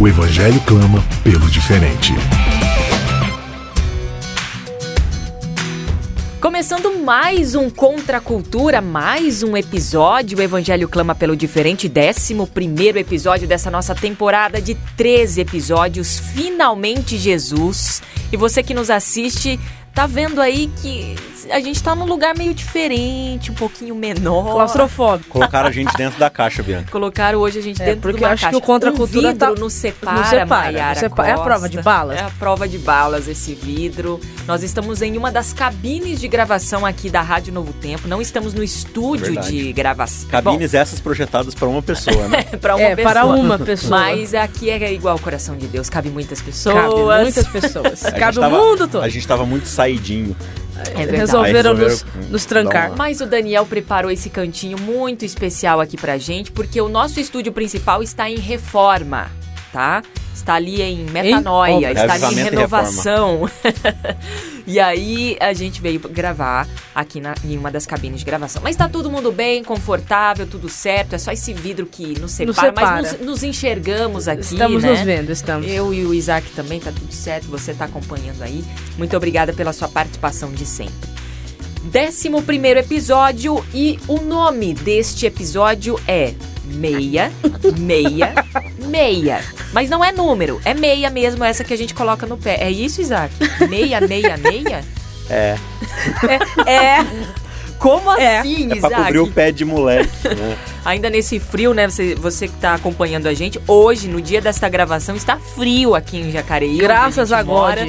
O Evangelho clama pelo diferente. Começando mais um Contra a Cultura, mais um episódio. O Evangelho clama pelo diferente, 11 primeiro episódio dessa nossa temporada de 13 episódios. Finalmente Jesus. E você que nos assiste, tá vendo aí que a gente tá num lugar meio diferente, um pouquinho menor. Claustrofóbico. Colocaram a gente dentro da caixa, Bianca. Colocaram hoje a gente É, dentro porque de uma eu acho caixa. que o contra a um vidro tá- nos separa, nos separa, Maiara nos separa. É a prova de balas? É a prova de balas esse vidro. Nós estamos em uma das cabines de gravação aqui da Rádio Novo Tempo. Não estamos no estúdio Verdade. de gravação. Cabines essas projetadas para uma pessoa, né? Bom, pra uma É, pessoa. para uma pessoa. Mas aqui é igual o coração de Deus, cabe muitas pessoas. Cabe muitas pessoas. Cabe o tava- mundo todo. A gente tava muito saidinho. É verdade. Resolveram nos, resolveram, nos hum, trancar. uma- Mas o Daniel preparou esse cantinho muito especial aqui pra gente, porque o nosso estúdio principal está em reforma, tá? Está ali em metanoia, Em está ali em e renovação. e aí a gente veio gravar aqui na, em uma das cabines de gravação. Mas tá todo mundo bem, confortável, tudo certo. É só esse vidro que nos separa, separa. mas nos, nos enxergamos aqui, Estamos né? nos vendo, estamos. Eu e o Isaac também, tá tudo certo, você tá acompanhando aí. Muito obrigada pela sua participação de sempre. Décimo primeiro episódio e o nome deste episódio é Meia, Meia, Meia. Mas não é número, é meia mesmo, essa que a gente coloca no pé. É isso, Isaac? Meia, meia, meia? É, É. Como É. assim, é pra Isaac? cobrir o pé de moleque, né? Ainda nesse frio, né? Você, você que tá acompanhando a gente, hoje, no dia desta gravação, está frio aqui em Jacareí. Graças a a gente God. mora.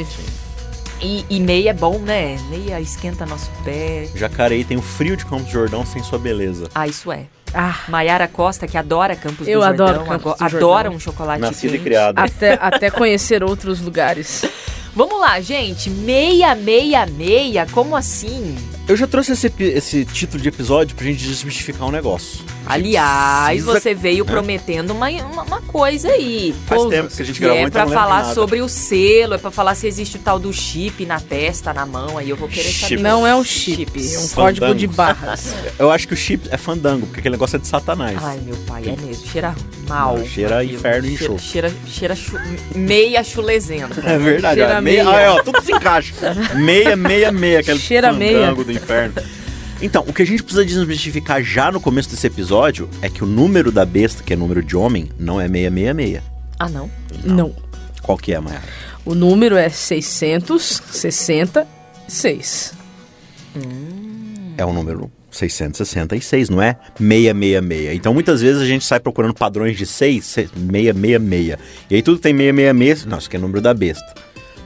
E, e meia é bom, né? Meia esquenta nosso pé. Jacareí tem o frio de Campos do Jordão sem sua beleza. Ah, isso é. Ah, Maiara Costa, que adora Campos Eu do Jordão, adoro Campos do Jordão. adora um chocolate Nascida e quente. criada. até, até conhecer outros lugares. Vamos lá, gente. Meia, meia, meia. Como assim? Eu já trouxe esse, esse título de episódio pra gente desmistificar um negócio. Aliás, precisa- você veio prometendo uma, uma, uma coisa aí. Faz tempo que a gente Que gravou, é então pra não lembro falar nada. sobre o selo, é pra falar se existe o tal do chip na testa, na mão, aí eu vou querer Chip. saber. Não é um chip, é um Fandango. código de barras. Eu acho que o chip é fandango, porque aquele negócio é de satanás. Ai, meu pai, é mesmo. Cheira mal. Não, cheira inferno e enxofre. cheira, cheira chu- meia chulezenta. É verdade, Cheira ó, meia. meia. Ah, é, ó, tudo se encaixa. meia, meia, meia, aquele Cheira meia. do inferno. Então, o que a gente precisa desmistificar já no começo desse episódio é que o número da besta, que é número de homem, não é 666. Ah, não? Não. Qual que é, Mayara? O número é 666. É o número 666, não é 666. Então, muitas vezes a gente sai procurando padrões de 6, 666. E aí tudo que tem 666, nossa, isso aqui é o número da besta.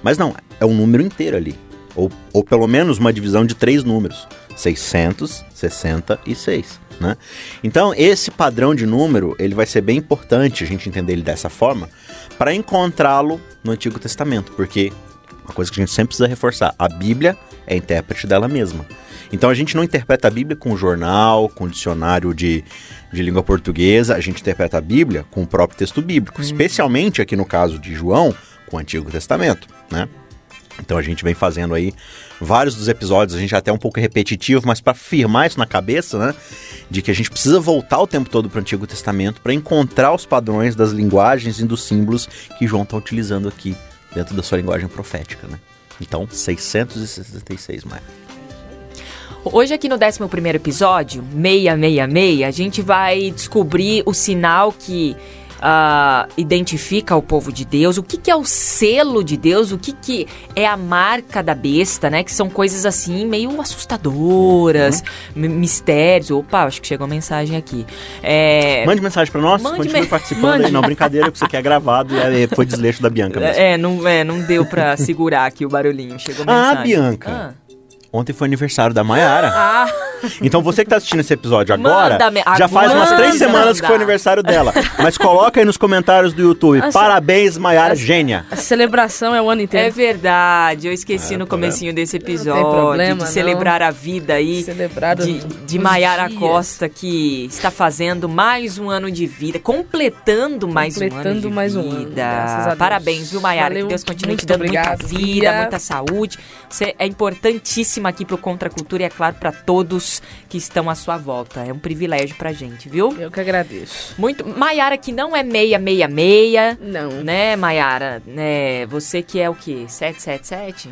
Mas não, é um número inteiro ali. Ou, ou pelo menos uma divisão de três números. 666, né? Então, esse padrão de número, ele vai ser bem importante a gente entender ele dessa forma para encontrá-lo no Antigo Testamento, porque uma coisa que a gente sempre precisa reforçar, a Bíblia é intérprete dela mesma. Então a gente não interpreta a Bíblia com jornal, com dicionário de, de língua portuguesa, a gente interpreta a Bíblia com o próprio texto bíblico, especialmente aqui no caso de João, com o Antigo Testamento, né? Então a gente vem fazendo aí vários dos episódios, a gente é até um pouco repetitivo, mas para firmar isso na cabeça, né, de que a gente precisa voltar o tempo todo para o Antigo Testamento para encontrar os padrões das linguagens e dos símbolos que João está utilizando aqui dentro da sua linguagem profética, né? Então, 666 mais. Hoje aqui no 11 episódio, 666, a gente vai descobrir o sinal que ah, identifica o povo de Deus, o que, que é o selo de Deus, o que, que é a marca da besta, né? Que são coisas assim meio assustadoras, mi- mistérios. Opa, acho que chegou mensagem aqui. É, Mande mensagem para nós, Mande continue me- participando mande. aí. Não, brincadeira, que isso aqui é gravado e foi desleixo da Bianca mesmo. é, não, é, não deu pra segurar aqui o barulhinho. Chegou Ah, mensagem. Bianca. Ah, Ontem foi aniversário da Maiara. Ah, Então você que tá assistindo esse episódio agora, já faz umas três semanas que foi aniversário dela. Mas coloca aí nos comentários do YouTube. Essa- Parabéns, Maiara, gênia. a celebração é o ano É inteiro. verdade, eu esqueci Ah, no tá comecinho desse episódio problema, de não. celebrar a vida aí Celebrar de, de dias. Costa que está fazendo mais um ano de vida, completando mais um ano Completando de mais um vida. ano, graças a Deus. Parabéns, viu, Maiara? Que Valeu, Deus continue muito te dando obrigado, muita vida, muita saúde. Você é importantíssima aqui pro Contra a Cultura e é claro para todos que estão à sua volta. É um privilégio pra gente, viu? Eu que agradeço. Muito. Maiara que não é 666, Não. né, Maiara? Né, você que é o quê? 777?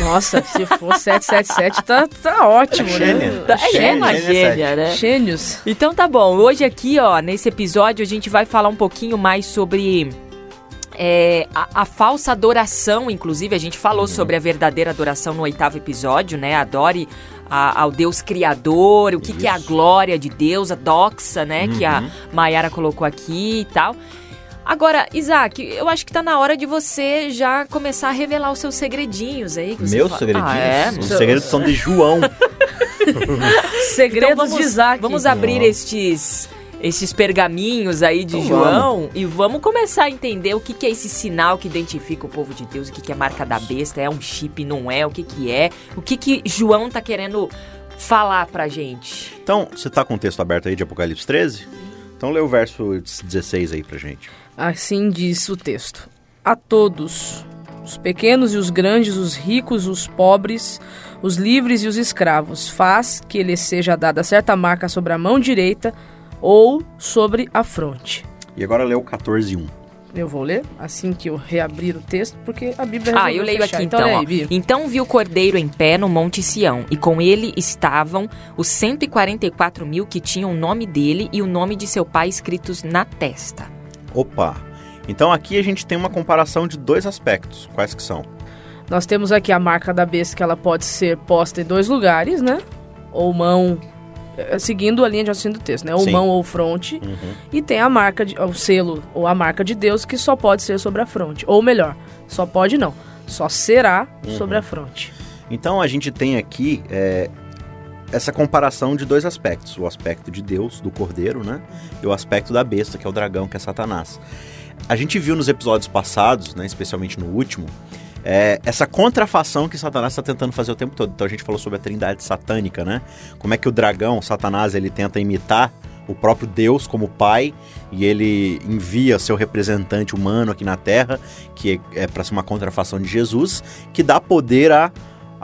Nossa, se for 777, tá, tá ótimo, Gênia. né? É Gênia, uma gênia, né? Gênios. Então tá bom, hoje aqui, ó, nesse episódio, a gente vai falar um pouquinho mais sobre é, a, a falsa adoração, inclusive, a gente falou sobre a verdadeira adoração no oitavo episódio, né? Adore a- ao Deus Criador, o que, que é a glória de Deus, a doxa, né? Que a Uhum. Mayara colocou aqui e tal. Agora, Isaac, eu acho que tá na hora de você já começar a revelar os seus segredinhos aí. Meus fala. segredinhos? Ah, é? Os segredos são de João. Segredos Então vamos, de Isaac. vamos abrir estes, estes pergaminhos aí de Então João e vamos começar a entender o que, que é esse sinal que identifica o povo de Deus, o que, que é marca da besta, é um chip, não é, o que, que é, o que, que João tá querendo falar pra gente. Então, você tá com o texto aberto aí de Apocalipse 13? Então lê o verso 16 aí pra gente. Assim diz o texto: A todos, os pequenos e os grandes, os ricos, os pobres, os livres e os escravos, faz que lhes seja dada certa marca sobre a mão direita ou sobre a fronte. E agora lê o 14.1. Eu vou ler assim que eu reabrir o texto, porque a Bíblia Ah, eu leio fechar. aqui então. então. aí. Então viu o cordeiro em pé no Monte Sião, e com ele estavam os 144 mil que tinham o nome dele e o nome de seu pai escritos na testa. Opa! Então aqui a gente tem uma comparação de dois aspectos. Quais que são? Nós temos aqui a marca da besta que ela pode ser posta em dois lugares, né? Ou mão, seguindo a linha de raciocínio do texto, né? Ou Sim. mão ou fronte. Uhum. E tem a marca, de, o selo ou a marca de Deus que só pode ser sobre a fronte. Ou melhor, só pode não, só será Uhum. sobre a fronte. Então a gente tem aqui é, essa comparação de dois aspectos: o aspecto de Deus, do cordeiro, né? E o aspecto da besta, que é o dragão, que é Satanás. A gente viu nos episódios passados, né, especialmente no último, é, essa contrafação que Satanás está tentando fazer o tempo todo. Então a gente falou sobre a trindade satânica, né? Como é que o dragão, Satanás, ele tenta imitar o próprio Deus como pai e ele envia seu representante humano aqui na Terra, que é, para ser uma contrafação de Jesus, que dá poder a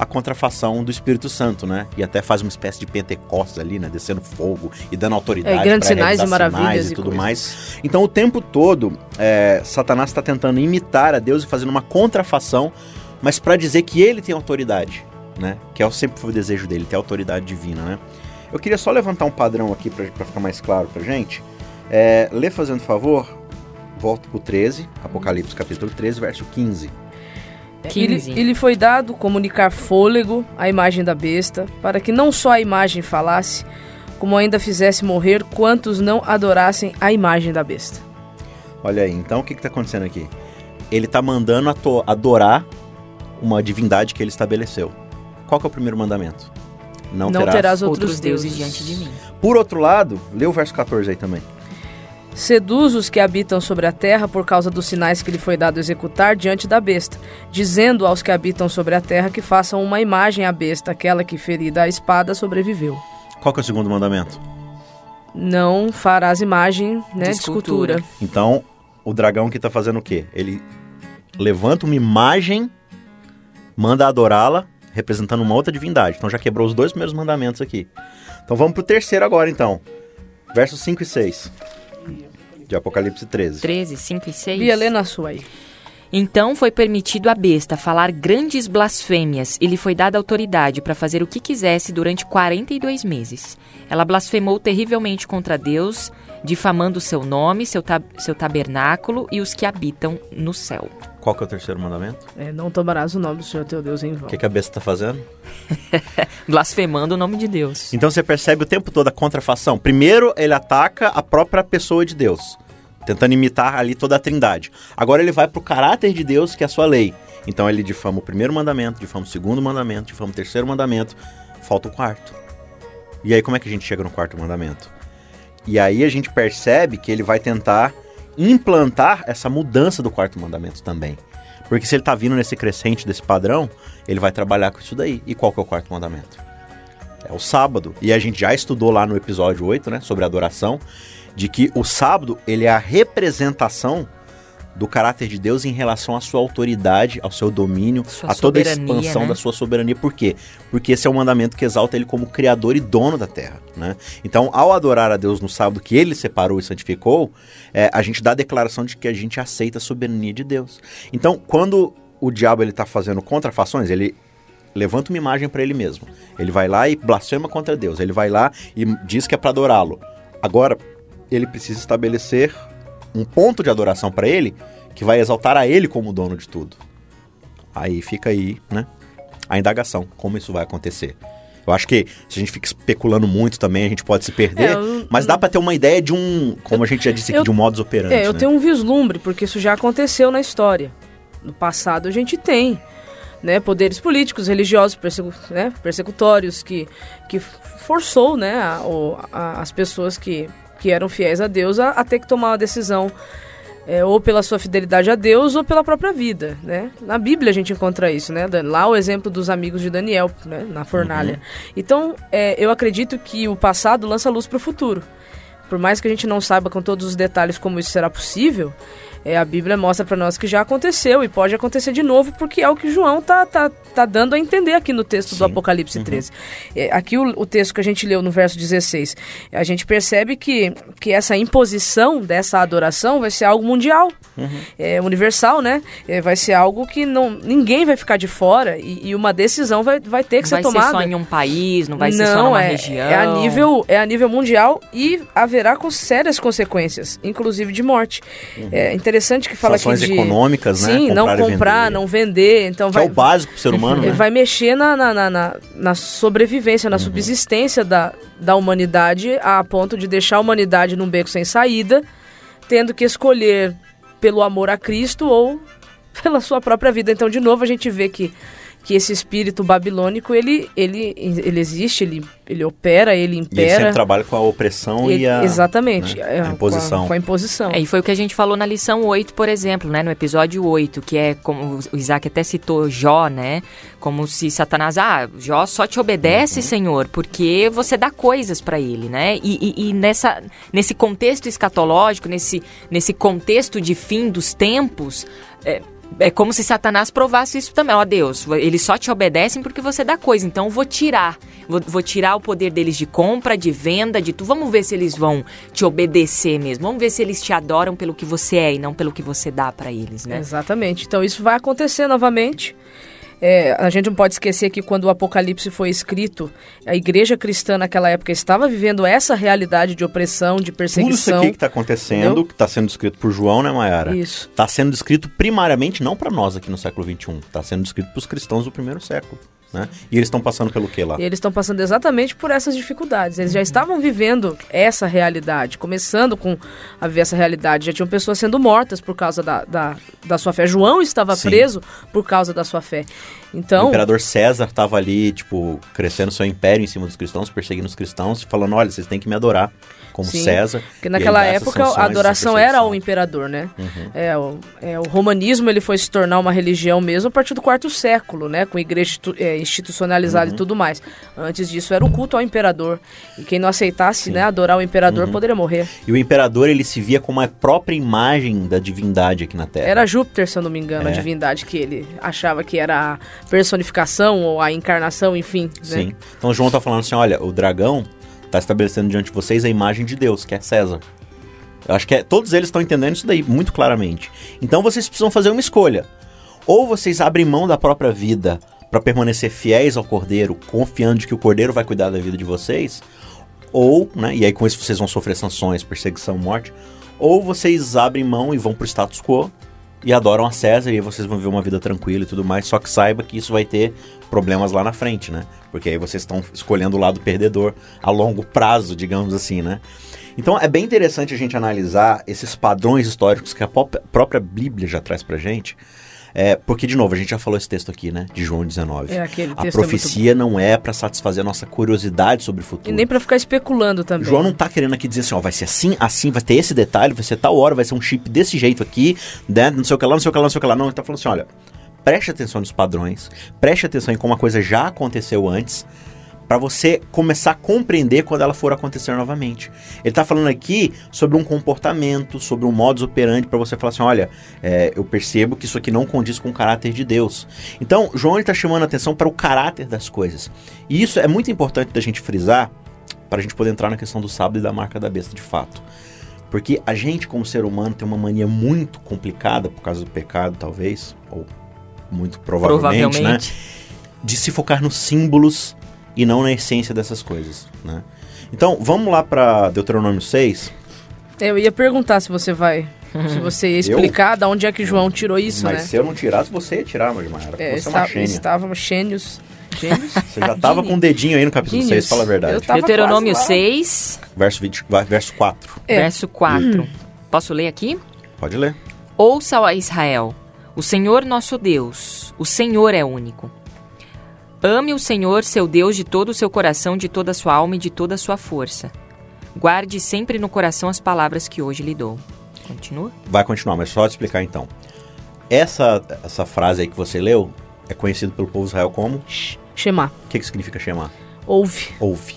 a contrafação do Espírito Santo, né? E até faz uma espécie de Pentecostes ali, né? Descendo fogo e dando autoridade É, grandes sinais e maravilhas e e tudo mais. Então, o tempo todo, é, Satanás está tentando imitar a Deus e fazendo uma contrafação, mas para dizer que ele tem autoridade, né? Que é o- sempre foi o desejo dele, ter autoridade divina, né? Eu queria só levantar um padrão aqui para ficar mais claro pra gente. É, lê fazendo favor, volta pro 13, Apocalipse capítulo 13, verso 15. Ele, 15. ele foi dado comunicar fôlego à imagem da besta, para que não só a imagem falasse, como ainda fizesse morrer quantos não adorassem a imagem da besta. Olha aí, então o que está acontecendo aqui? Ele está mandando adorar uma divindade que ele estabeleceu. Qual que é o primeiro mandamento? Não, Não terás. terás Outros, outros deuses deuses. diante de mim. Por outro lado, lê o verso 14 aí também. Seduz os que habitam sobre a terra por causa dos sinais que lhe foi dado executar diante da besta, dizendo aos que habitam sobre a terra que façam uma imagem à besta, aquela que ferida a espada sobreviveu. Qual que é o segundo mandamento? Não farás imagem né, de, De escultura. escultura. Então, o dragão que está fazendo o quê? Ele levanta uma imagem, manda adorá-la, representando uma outra divindade. Então já quebrou os dois primeiros mandamentos aqui. Então vamos pro terceiro agora, então. Versos 5 e 6. De Apocalipse 13. 13, 5 e 6. Bia, lê na sua aí. Então foi permitido à besta falar grandes blasfêmias e lhe foi dada autoridade para fazer o que quisesse durante 42 meses. Ela blasfemou terrivelmente contra Deus, difamando seu nome, seu, tab- seu tabernáculo e os que habitam no céu. Qual que é o terceiro mandamento? É, não tomarás o nome do Senhor teu Deus em vão. O que, que a besta está fazendo? Blasfemando o nome de Deus. Então você percebe o tempo todo a contrafação. Primeiro, ele ataca a própria pessoa de Deus, tentando imitar ali toda a trindade. Agora ele vai pro caráter de Deus, que é a sua lei. Então ele difama o primeiro mandamento, difama o segundo mandamento, difama o terceiro mandamento, falta o quarto. E aí como é que a gente chega no quarto mandamento? E aí a gente percebe que ele vai tentar implantar essa mudança do quarto mandamento também. Porque se ele está vindo nesse crescente desse padrão, ele vai trabalhar com isso daí. E qual que é o quarto mandamento? É o sábado. E a gente já estudou lá no episódio 8, né, sobre adoração, de que o sábado, ele é a representação do caráter de Deus em relação à sua autoridade, ao seu domínio, Sua a toda a expansão né? da sua soberania. Por quê? Porque esse é um mandamento que exalta ele como criador e dono da terra. Né? Então, ao adorar a Deus no sábado que ele separou e santificou, é, a gente dá a declaração de que a gente aceita a soberania de Deus. Então, quando o diabo ele está fazendo contrafações, ele levanta uma imagem para ele mesmo. Ele vai lá e blasfema contra Deus. Ele vai lá e diz que é para adorá-lo. Agora, ele precisa estabelecer um ponto de adoração para ele que vai exaltar a ele como dono de tudo. Aí fica aí, né? A indagação, como isso vai acontecer. Eu acho que se a gente fica especulando muito também, a gente pode se perder, É, eu- mas dá para ter uma ideia de um, como a gente já disse aqui, Eu- de um modus operandi. É, eu né? tenho um vislumbre, porque isso já aconteceu na história. No passado a gente tem, né, poderes políticos, religiosos, persegu né, persecutórios, que, que forçou, né, a- a- as pessoas que, que eram fiéis a Deus a, a ter que tomar uma decisão é, ou pela sua fidelidade a Deus ou pela própria vida, né? Na Bíblia a gente encontra isso, né? Lá o exemplo dos amigos de Daniel, né? Na fornalha. Então, é, eu acredito que o passado lança luz para o futuro. Por mais que a gente não saiba com todos os detalhes como isso será possível, é, a Bíblia mostra para nós que já aconteceu e pode acontecer de novo, porque é o que João tá, tá, tá dando a entender aqui no texto do Sim. Apocalipse 13. É, aqui o, o texto que a gente leu no verso 16, a gente percebe que, que essa imposição dessa adoração vai ser algo mundial, é, universal, né? É, vai ser algo que não, ninguém vai ficar de fora e, e uma decisão vai, vai ter que vai ser tomada. ser só em um país, não vai ser só Não, numa é, região. é a nível é a nível mundial e haverá com sérias consequências, inclusive de morte. É interessante que fala Sanções aqui de econômicas, né? sim, não Comprar e comprar, não vender, então Que vai é o básico pro ser humano, né? vai mexer na, na, na, na- na sobrevivência, Uhum. na subsistência da, da humanidade, a ponto de deixar a humanidade num beco sem saída, tendo que escolher pelo amor a Cristo ou pela sua própria vida. Então, de novo, a gente vê que, que esse espírito babilônico, ele, ele, ele existe, ele, ele opera, ele E ele impera. sempre trabalha com a opressão Ele- e a, exatamente, né, é, a imposição. Com a, com a imposição. É, e foi o que a gente falou na lição 8, por exemplo, né? No episódio 8, que é como o Isaac até citou Jó, né? Como se Satanás, ah, Jó só te obedece, Uhum. Senhor, porque você dá coisas para ele, né? E, e- e nessa, nesse contexto escatológico, nesse, nesse contexto de fim dos tempos, é, é como se Satanás provasse isso também. Ó Deus, eles só te obedecem porque você dá coisa. Então vou tirar. Vou, vou tirar o poder deles de compra, de venda, de tudo. Vamos ver se eles vão te obedecer mesmo. Vamos ver se eles te adoram pelo que você é e não pelo que você dá pra eles, né? Exatamente. Então isso vai acontecer novamente. É, a gente não pode esquecer que quando o Apocalipse foi escrito, a igreja cristã naquela época estava vivendo essa realidade de opressão, de Tudo isso perseguição. aqui que está acontecendo, Entendeu? que está sendo descrito por João, né, Mayara? Isso. Está sendo descrito primariamente não para nós aqui no século XXI. Está sendo descrito para os cristãos do primeiro século. Né? E eles estão passando pelo que lá? E eles estão passando exatamente por essas dificuldades. Eles já estavam vivendo essa realidade, começando com a ver essa realidade. Já tinham pessoas sendo mortas por causa da, da, da sua fé. João estava Sim. preso por causa da sua fé. O Então, imperador César estava ali, tipo, crescendo seu império em cima dos cristãos, perseguindo os cristãos, falando: olha, vocês têm que me adorar como Sim, César. Porque naquela época sanções, a adoração era ao imperador, né? Uhum. É, o, é, o romanismo ele foi se tornar uma religião mesmo a partir do quarto século, né? Com igreja é, institucionalizada Uhum. e tudo mais. Antes disso era o culto ao imperador. E quem não aceitasse, né, adorar o imperador Uhum. poderia morrer. E o imperador, ele se via como a própria imagem da divindade aqui na Terra. Era Júpiter, se eu não me engano, a É. divindade que ele achava que era a personificação ou a encarnação, enfim. né? Sim. Então João tá falando assim: olha, o dragão tá estabelecendo diante de vocês a imagem de Deus, que é César. Eu acho que é- todos eles estão entendendo isso daí muito claramente. Então vocês precisam fazer uma escolha. Ou vocês abrem mão da própria vida para permanecer fiéis ao Cordeiro, confiando de que o Cordeiro vai cuidar da vida de vocês, ou, né, e aí com isso vocês vão sofrer sanções, perseguição, morte, ou vocês abrem mão e vão pro status quo e adoram a César e vocês vão viver uma vida tranquila e tudo mais, só que saiba que isso vai ter problemas lá na frente, né? Porque aí vocês estão escolhendo o lado perdedor a longo prazo, digamos assim, né? Então é bem interessante a gente analisar esses padrões históricos que a própria Bíblia já traz pra gente, É, porque, de novo, a gente já falou esse texto aqui, né? De João 19. É, aquele a texto é profecia não é pra satisfazer a nossa curiosidade sobre o futuro. E nem pra ficar especulando também. João não tá querendo aqui dizer assim, ó, vai ser assim, assim, vai ter esse detalhe, vai ser tal hora, vai ser um chip desse jeito aqui, né? Não sei o que lá, não sei o que lá, não sei o que lá. Não, ele tá falando assim, olha, preste atenção nos padrões, preste atenção em como a coisa já aconteceu antes, para você começar a compreender quando ela for acontecer novamente. Ele tá falando aqui sobre um comportamento, sobre um modus operandi para você falar assim, olha, é, eu percebo que isso aqui não condiz com o caráter de Deus. Então, João está chamando a atenção para o caráter das coisas. E isso é muito importante da gente frisar para a gente poder entrar na questão do sábado e da marca da besta de fato. Porque a gente, como ser humano, tem uma mania muito complicada, por causa do pecado, talvez, ou muito provavelmente, Provavelmente. né? De se focar nos símbolos e não na essência dessas coisas, né? Então, vamos lá para Deuteronômio 6, Eu ia perguntar se você vai. Se você ia explicar da onde é que João tirou isso, mas né? se eu não tirasse, você ia tirar, Magmara. É, você é uma está, estávamos gênios. Gênios? Você já tava com o dedinho aí no capítulo Gênios. 6, fala a verdade. Deuteronômio quase lá. 6, Verso, 20, vai- verso 4. É. verso 4. Posso ler aqui? Pode ler. Ouça, ó Israel, o Senhor nosso Deus, o Senhor é único. Ame o Senhor, seu Deus, de todo o seu coração, de toda a sua alma e de toda a sua força. Guarde sempre no coração as palavras que hoje lhe dou. Continua? Vai continuar, mas só te explicar então. Essa, essa frase aí que você leu é conhecido pelo povo de Israel como? Shema. O que, que significa chamar? Ouve. Ouve.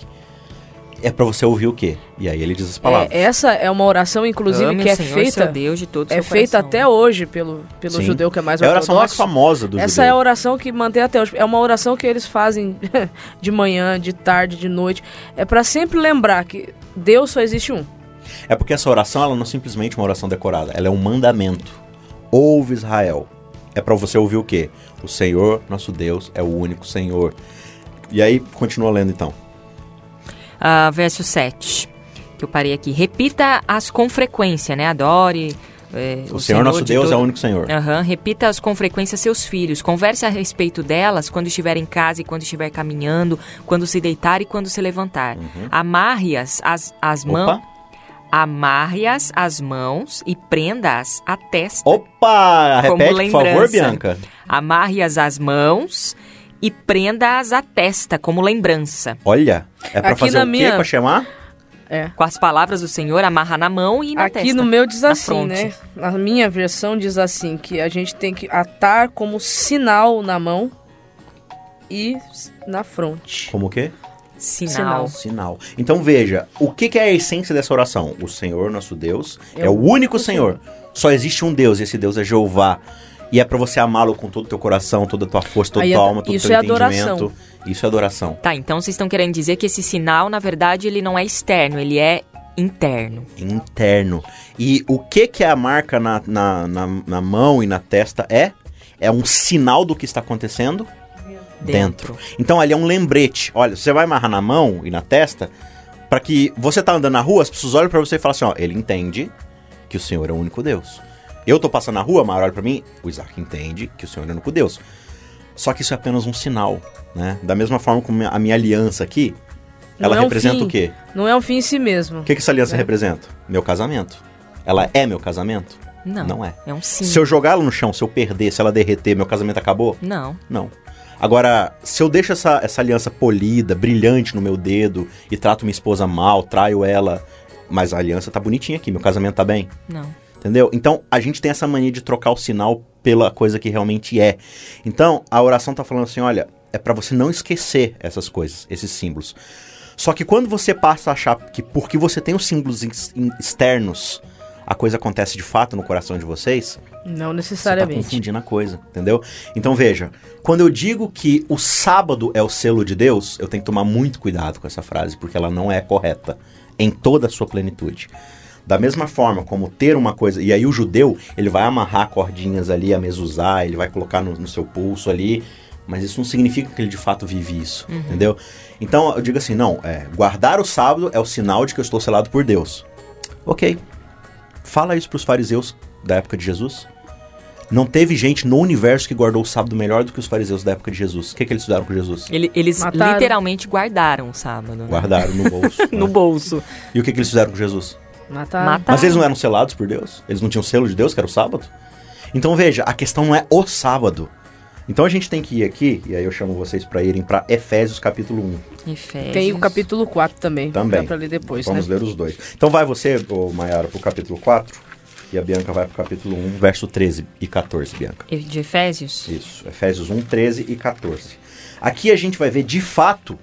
É pra você ouvir o quê? E aí ele diz as palavras. É, essa é uma oração, inclusive, Ame que é Senhor, feita. Deus, de todo É seu feita até hoje pelo, pelo Sim. judeu que é mais É a oração mais famosa do Essa é a judeu. oração que mantém até hoje. É uma oração que eles fazem de manhã, de tarde, de noite. É pra sempre lembrar que Deus só existe um. É porque essa oração ela não é simplesmente uma oração decorada, ela é um mandamento. Ouve Israel. É pra você ouvir o quê? O Senhor, nosso Deus, é o único Senhor. E aí, continua lendo então. Ah, verso 7, que eu parei aqui. Repita-as com frequência, né? Adore. é, O, Senhor, nosso de Deus, é todo- o único Senhor. Aham, Repita-as com frequência seus filhos. Converse a respeito delas quando estiver em casa e quando estiver caminhando, quando se deitar e quando se levantar. Amarre-as as, as mãos. Amarre-as as mãos e prenda-as à testa. Opa! Como Repete, por favor. Bianca. Amarre-as às mãos e prenda-as à testa como lembrança. Olha, é pra Aqui fazer na o quê? minha- Pra chamar? É. Com as palavras do Senhor, amarra na mão e na Aqui testa. no meu diz na assim, né? Na minha versão diz assim, que a gente tem que atar como sinal na mão e na fronte. Como o quê? Sinal. Sinal. Então veja, o que, que é a essência dessa oração? O Senhor, nosso Deus, é, É o o único Senhor. Só existe um Deus, e esse Deus é Jeová. E é pra você amá-lo com todo o teu coração, toda a tua força, toda a tua é- alma, todo o isso teu é adoração. entendimento. Isso é adoração. Tá, então vocês estão querendo dizer que esse sinal, na verdade, ele não é externo, ele é interno. Interno. E o que que é a marca na, na, na, na mão e na testa é? É um sinal do que está acontecendo dentro. Então ali é um lembrete. Olha, você vai amarrar na mão e na testa para que você tá andando na rua, as pessoas olham para você e falam assim, ó, ele entende que o Senhor é o único Deus. Eu tô passando na rua, a Mara olha para mim, o Isaac entende que o Senhor é o único Deus. Só que isso é apenas um sinal, né? Da mesma forma como a minha aliança aqui, Não ela é um representa fim. o quê? Não é um fim em si mesmo. O que, que essa aliança É. representa? Meu casamento. Ela é meu casamento? Não. Não é. É um sim. Se eu jogar ela no chão, se eu perder, se ela derreter, meu casamento acabou? Não. Não. Agora, se eu deixo essa, essa aliança polida, brilhante no meu dedo e trato minha esposa mal, traio ela, mas a aliança tá bonitinha aqui, meu casamento tá bem. Não. Entendeu? Então, a gente tem essa mania de trocar o sinal pela coisa que realmente é. Então, a oração tá falando assim, olha, é pra você não esquecer essas coisas, esses símbolos. Só que quando você passa a achar que porque você tem os símbolos externos, a coisa acontece de fato no coração de vocês, Não você tá necessariamente. confundindo a coisa, entendeu? Então veja, quando eu digo que o sábado é o selo de Deus, eu tenho que tomar muito cuidado com essa frase, porque ela não é correta em toda a sua plenitude. Da mesma forma como ter uma coisa, e aí o judeu, ele vai amarrar cordinhas ali, a mezuzá, ele vai colocar no, no seu pulso ali, mas isso não significa que ele de fato vive isso, entendeu? Então eu digo assim, não, é, guardar o sábado é o sinal de que eu estou selado por Deus. Ok, fala isso para os fariseus da época de Jesus. Não teve gente no universo que guardou o sábado melhor do que os fariseus da época de Jesus. O que, que eles fizeram com Jesus? Ele- eles Mataram. literalmente guardaram o sábado. né? Guardaram no bolso. No né? bolso. E o que, que eles fizeram com Jesus? Mataram. Mataram. Mas eles não eram selados por Deus? Eles não tinham selo de Deus, que era o sábado? Então veja, a questão não é o sábado. Então a gente tem que ir aqui, e aí eu chamo vocês para irem para Efésios capítulo 1. Efésios. Tem o capítulo 4 também. Também. Dá pra ler depois, Vamos né? ler os dois. Então vai você, Maiara, pro capítulo 4, e a Bianca vai pro capítulo 1, verso 13 e 14, Bianca. De Efésios? Isso, Efésios 1, 13 e 14. Aqui a gente vai ver de fato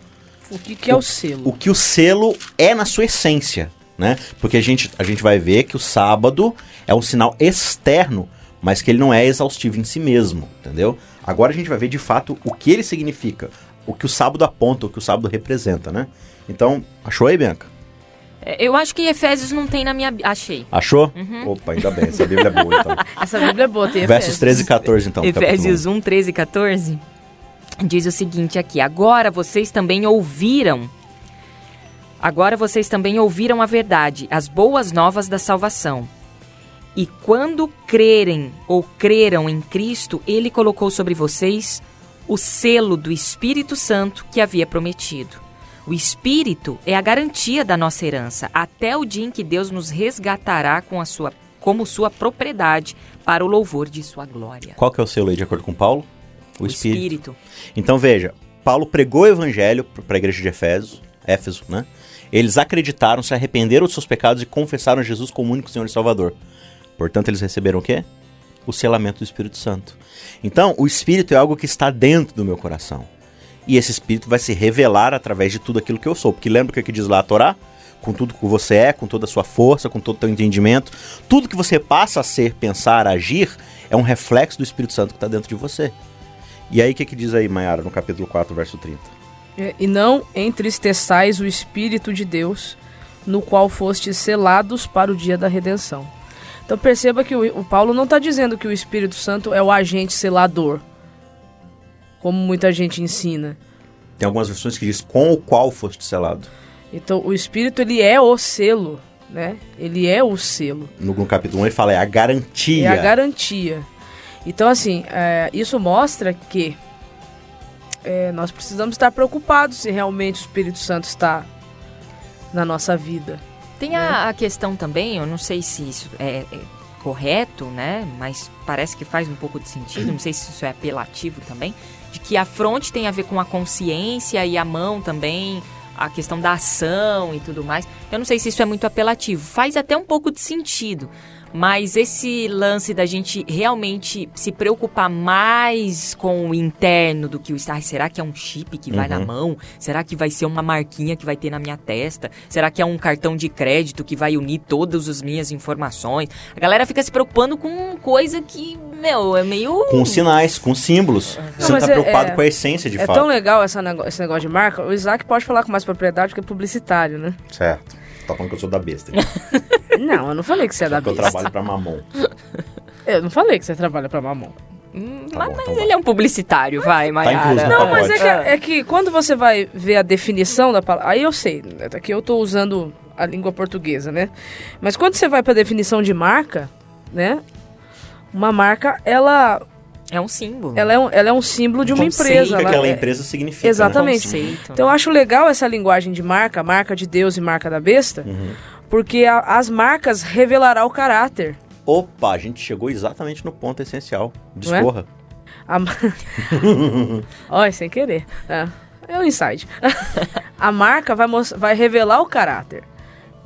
O que, que é o selo? o que o selo é na sua essência, né? Porque a gente, a gente vai ver que o sábado é um sinal externo, mas que ele não é exaustivo em si mesmo, entendeu? Agora a gente vai ver de fato o que ele significa, o que o sábado aponta, o que o sábado representa, né? Então, achou aí, Bianca? É, Eu acho que Efésios não tem na minha. Achei. Achou? Opa, ainda bem, essa Bíblia é boa, então. Essa Bíblia é boa, tem Versos Efésios. 13 e 14, então. Efésios capítulo 1, 13 e 14 diz o seguinte aqui: Agora vocês também ouviram. Agora vocês também ouviram a verdade, as boas novas da salvação. E quando crerem ou creram em Cristo, ele colocou sobre vocês o selo do Espírito Santo que havia prometido. O Espírito é a garantia da nossa herança, até o dia em que Deus nos resgatará com a sua, como sua propriedade para o louvor de sua glória. Qual que é o selo aí, de acordo com Paulo? O, O Espírito. Espírito. Então veja, Paulo pregou o evangelho para a igreja de Efésios, Éfeso, né? Eles acreditaram, se arrependeram dos seus pecados e confessaram Jesus como único Senhor e Salvador. Portanto, eles receberam o quê? O selamento do Espírito Santo. Então, o Espírito é algo que está dentro do meu coração. E esse Espírito vai se revelar através de tudo aquilo que eu sou. Porque lembra o que que diz lá a Torá? Com tudo que você é, com toda a sua força, com todo o teu entendimento. Tudo que você passa a ser, pensar, agir, é um reflexo do Espírito Santo que está dentro de você. E aí, o que, que diz aí, Mayara, no capítulo 4, verso 30? É, E não entristeçais o Espírito de Deus, no qual fostes selados para o dia da redenção. Então perceba que o, o Paulo não está dizendo que o Espírito Santo é o agente selador, como muita gente ensina. Tem algumas versões que diz com o qual foste selado. Então o Espírito ele é o selo, né? Ele é o selo. No, no capítulo 1 ele fala, é a garantia. É a garantia. Então, assim, é, isso mostra que é, nós precisamos estar preocupados se realmente o Espírito Santo está na nossa vida. Tem a, a questão também, eu não sei se isso é, é correto, né? Mas parece que faz um pouco de sentido, não sei se isso é apelativo também, de que a fronte tem a ver com a consciência e a mão também, a questão da ação e tudo mais. Eu não sei se isso é muito apelativo, faz até um pouco de sentido. Mas esse lance da gente realmente se preocupar mais com o interno do que o estar. Será que é um chip que vai na mão? Será que vai ser uma marquinha que vai ter na minha testa? Será que é um cartão de crédito que vai unir todas as minhas informações? A galera fica se preocupando com coisa que, meu, é meio. Com sinais, com símbolos. Você não está é- preocupado é- com a essência de é fato. tão legal essa esse negócio de marca. O Isaac pode falar com mais propriedade porque é publicitário, né? Certo. Tá falando que eu sou da besta. Não, eu não falei que você é da Porque eu besta. trabalho pra Mamon. Eu não falei que você trabalha pra mamão. Hum, Tá mas bom, mas então vai. ele é um publicitário, vai, incluso Maiara. no Não, mas é que, é que quando você vai ver a definição da palavra. Aí eu sei, né, aqui eu tô usando a língua portuguesa, né? Mas quando você vai pra definição de marca, né? Uma marca, ela, É um símbolo. ela, é, um, ela é um símbolo de uma Conceito empresa. O que ela aquela é- empresa significa. Exatamente. Conceito. Então eu acho legal essa linguagem de marca, marca de Deus e marca da besta, Uhum. porque a- as marcas revelará o caráter. Né? Opa, a gente chegou exatamente no ponto essencial. É? Discorra. A... ma- Olha, sem querer. É, é um insight. a marca vai, vai revelar o caráter,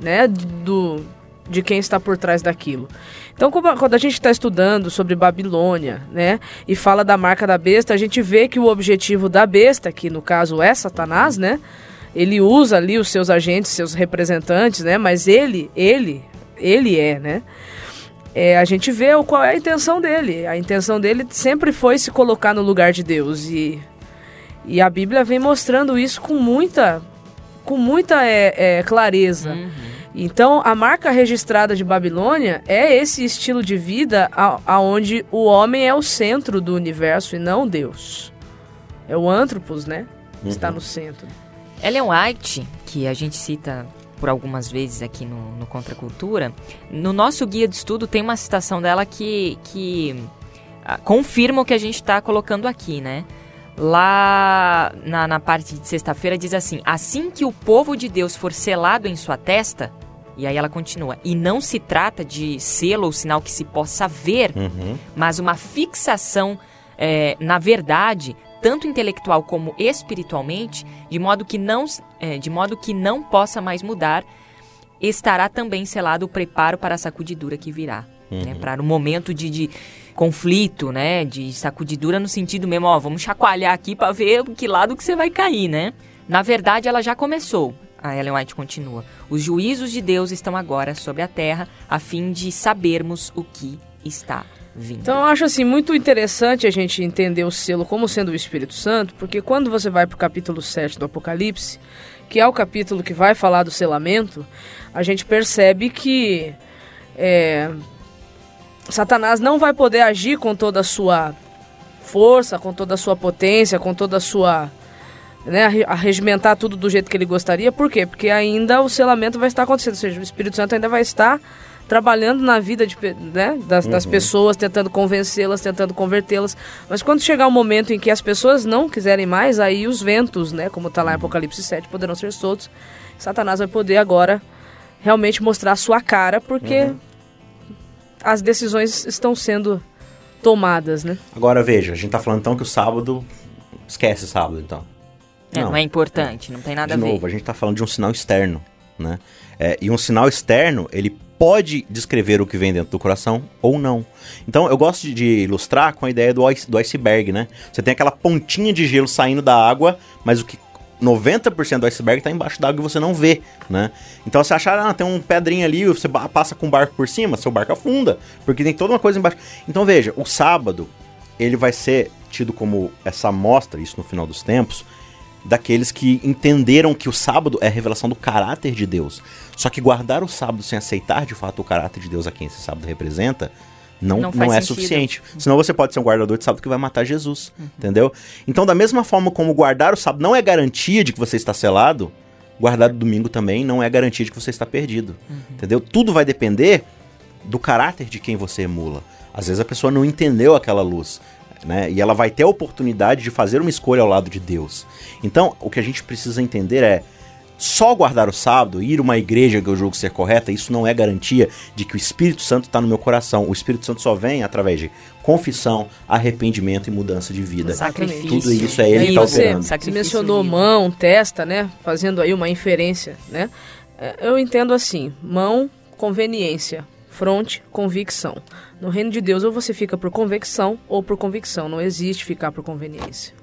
né, do, de quem está por trás daquilo. Então, quando a gente está estudando sobre Babilônia, né, e fala da marca da besta, a gente vê que o objetivo da besta, que no caso é Satanás, né, ele usa ali os seus agentes, seus representantes, né, mas ele, ele, ele é, né, é, a gente vê qual é a intenção dele. A intenção dele sempre foi se colocar no lugar de Deus. E, e a Bíblia vem mostrando isso com muita, com muita é, é, clareza. Uhum. Então, a marca registrada de Babilônia é esse estilo de vida a- aonde o homem é o centro do universo e não Deus. É o antropos, né? que Está no centro. Ellen White, que a gente cita por algumas vezes aqui no, no Contra a Cultura, no nosso guia de estudo tem uma citação dela que, que ah, confirma o que a gente está colocando aqui, né? Lá na, na parte de sexta-feira diz assim: Assim que o povo de Deus for selado em sua testa, E aí ela continua. E não se trata de selo ou sinal que se possa ver, Uhum. mas uma fixação é, na verdade, tanto intelectual como espiritualmente, de modo que não, é, de modo que não possa mais mudar, estará também selado o preparo para a sacudidura que virá. Né, para o momento de, de conflito, né? De sacudidura no sentido mesmo, ó, vamos chacoalhar aqui para ver que lado que você vai cair, né? Na verdade, ela já começou. A Ellen White continua. Os juízos de Deus estão agora sobre a terra, a fim de sabermos o que está vindo. Então eu acho assim muito interessante a gente entender o selo como sendo o Espírito Santo, porque quando você vai para o capítulo 7 do Apocalipse, que é o capítulo que vai falar do selamento, a gente percebe que é, Satanás não vai poder agir com toda a sua força, com toda a sua potência, com toda a sua. Né, arregimentar tudo do jeito que ele gostaria. Por quê? Porque ainda o selamento vai estar acontecendo, ou seja, o Espírito Santo ainda vai estar trabalhando na vida de, né, das, das pessoas, tentando convencê-las, tentando convertê-las. Mas quando chegar o momento em que as pessoas não quiserem mais, aí os ventos, né, como está lá em Apocalipse 7, poderão ser soltos. Satanás vai poder agora realmente mostrar a sua cara, porque as decisões estão sendo tomadas, né? Agora veja, a gente tá falando então que o sábado. Esquece sábado, então. É, não. é importante, não tem nada de a ver. novo, a gente tá falando de um sinal externo, né? É, e um sinal externo, ele pode descrever o que vem dentro do coração ou não. Então, eu gosto de, de ilustrar com a ideia do, do iceberg, né? Você tem aquela pontinha de gelo saindo da água, mas o que 90% do iceberg tá embaixo da água e você não vê, né? Então, você achar, ah, tem um pedrinho ali, você passa com o barco por cima, seu barco afunda, porque tem toda uma coisa embaixo. Então, veja, o sábado, ele vai ser tido como essa amostra, isso no final dos tempos, daqueles que entenderam que o sábado é a revelação do caráter de Deus. Só que guardar o sábado sem aceitar de fato o caráter de Deus a quem esse sábado representa, não, Não não, é sentido. suficiente. Senão você pode ser um guardador de sábado que vai matar Jesus, entendeu? Então, da mesma forma como guardar o sábado não é garantia de que você está selado, guardar o domingo também não é garantia de que você está perdido, entendeu? Tudo vai depender do caráter de quem você emula. Às vezes a pessoa não entendeu aquela luz, né? E ela vai ter a oportunidade de fazer uma escolha ao lado de Deus. Então, o que a gente precisa entender é só guardar o sábado, ir a uma igreja que eu julgo ser correta, isso não é garantia de que o Espírito Santo está no meu coração. O Espírito Santo só vem através de confissão, arrependimento e mudança de vida. Sacrifício. Tudo isso é E ele aí que está você, operando. você mencionou vivo. mão, testa, né? Fazendo aí uma inferência, né? É, Eu entendo assim, mão, conveniência, fronte, convicção. No reino de Deus, ou você fica por convicção ou por convicção. Não existe ficar por conveniência.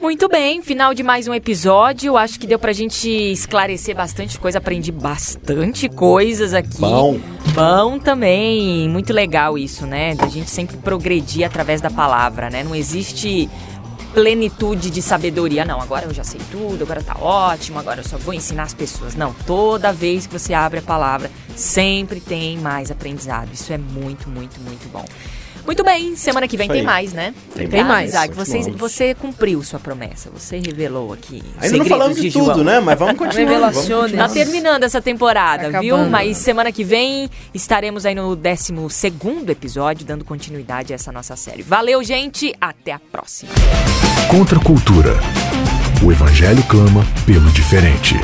Muito bem, final de mais um episódio. Acho que deu pra gente esclarecer bastante coisa, aprendi bastante coisas aqui. Bom. Bom também, muito legal isso, né? Da gente sempre progredir através da palavra, né? Não existe plenitude de sabedoria, não. Agora eu já sei tudo, agora tá ótimo, agora eu só vou ensinar as pessoas. Não, toda vez que você abre a palavra, sempre tem mais aprendizado. Isso é muito, muito, muito bom. Muito bem, semana que vem tem mais, né? Tem Tem mais. Isaac, você, você cumpriu sua promessa. Você revelou aqui. Ainda não falamos de, tudo, João. né? Mas vamos continuar. Revelações. Tá terminando essa temporada, Tá viu? Mas semana que vem estaremos aí no 12 episódio, dando continuidade a essa nossa série. Valeu, gente! Até a próxima! Contra a cultura. O Evangelho clama pelo diferente.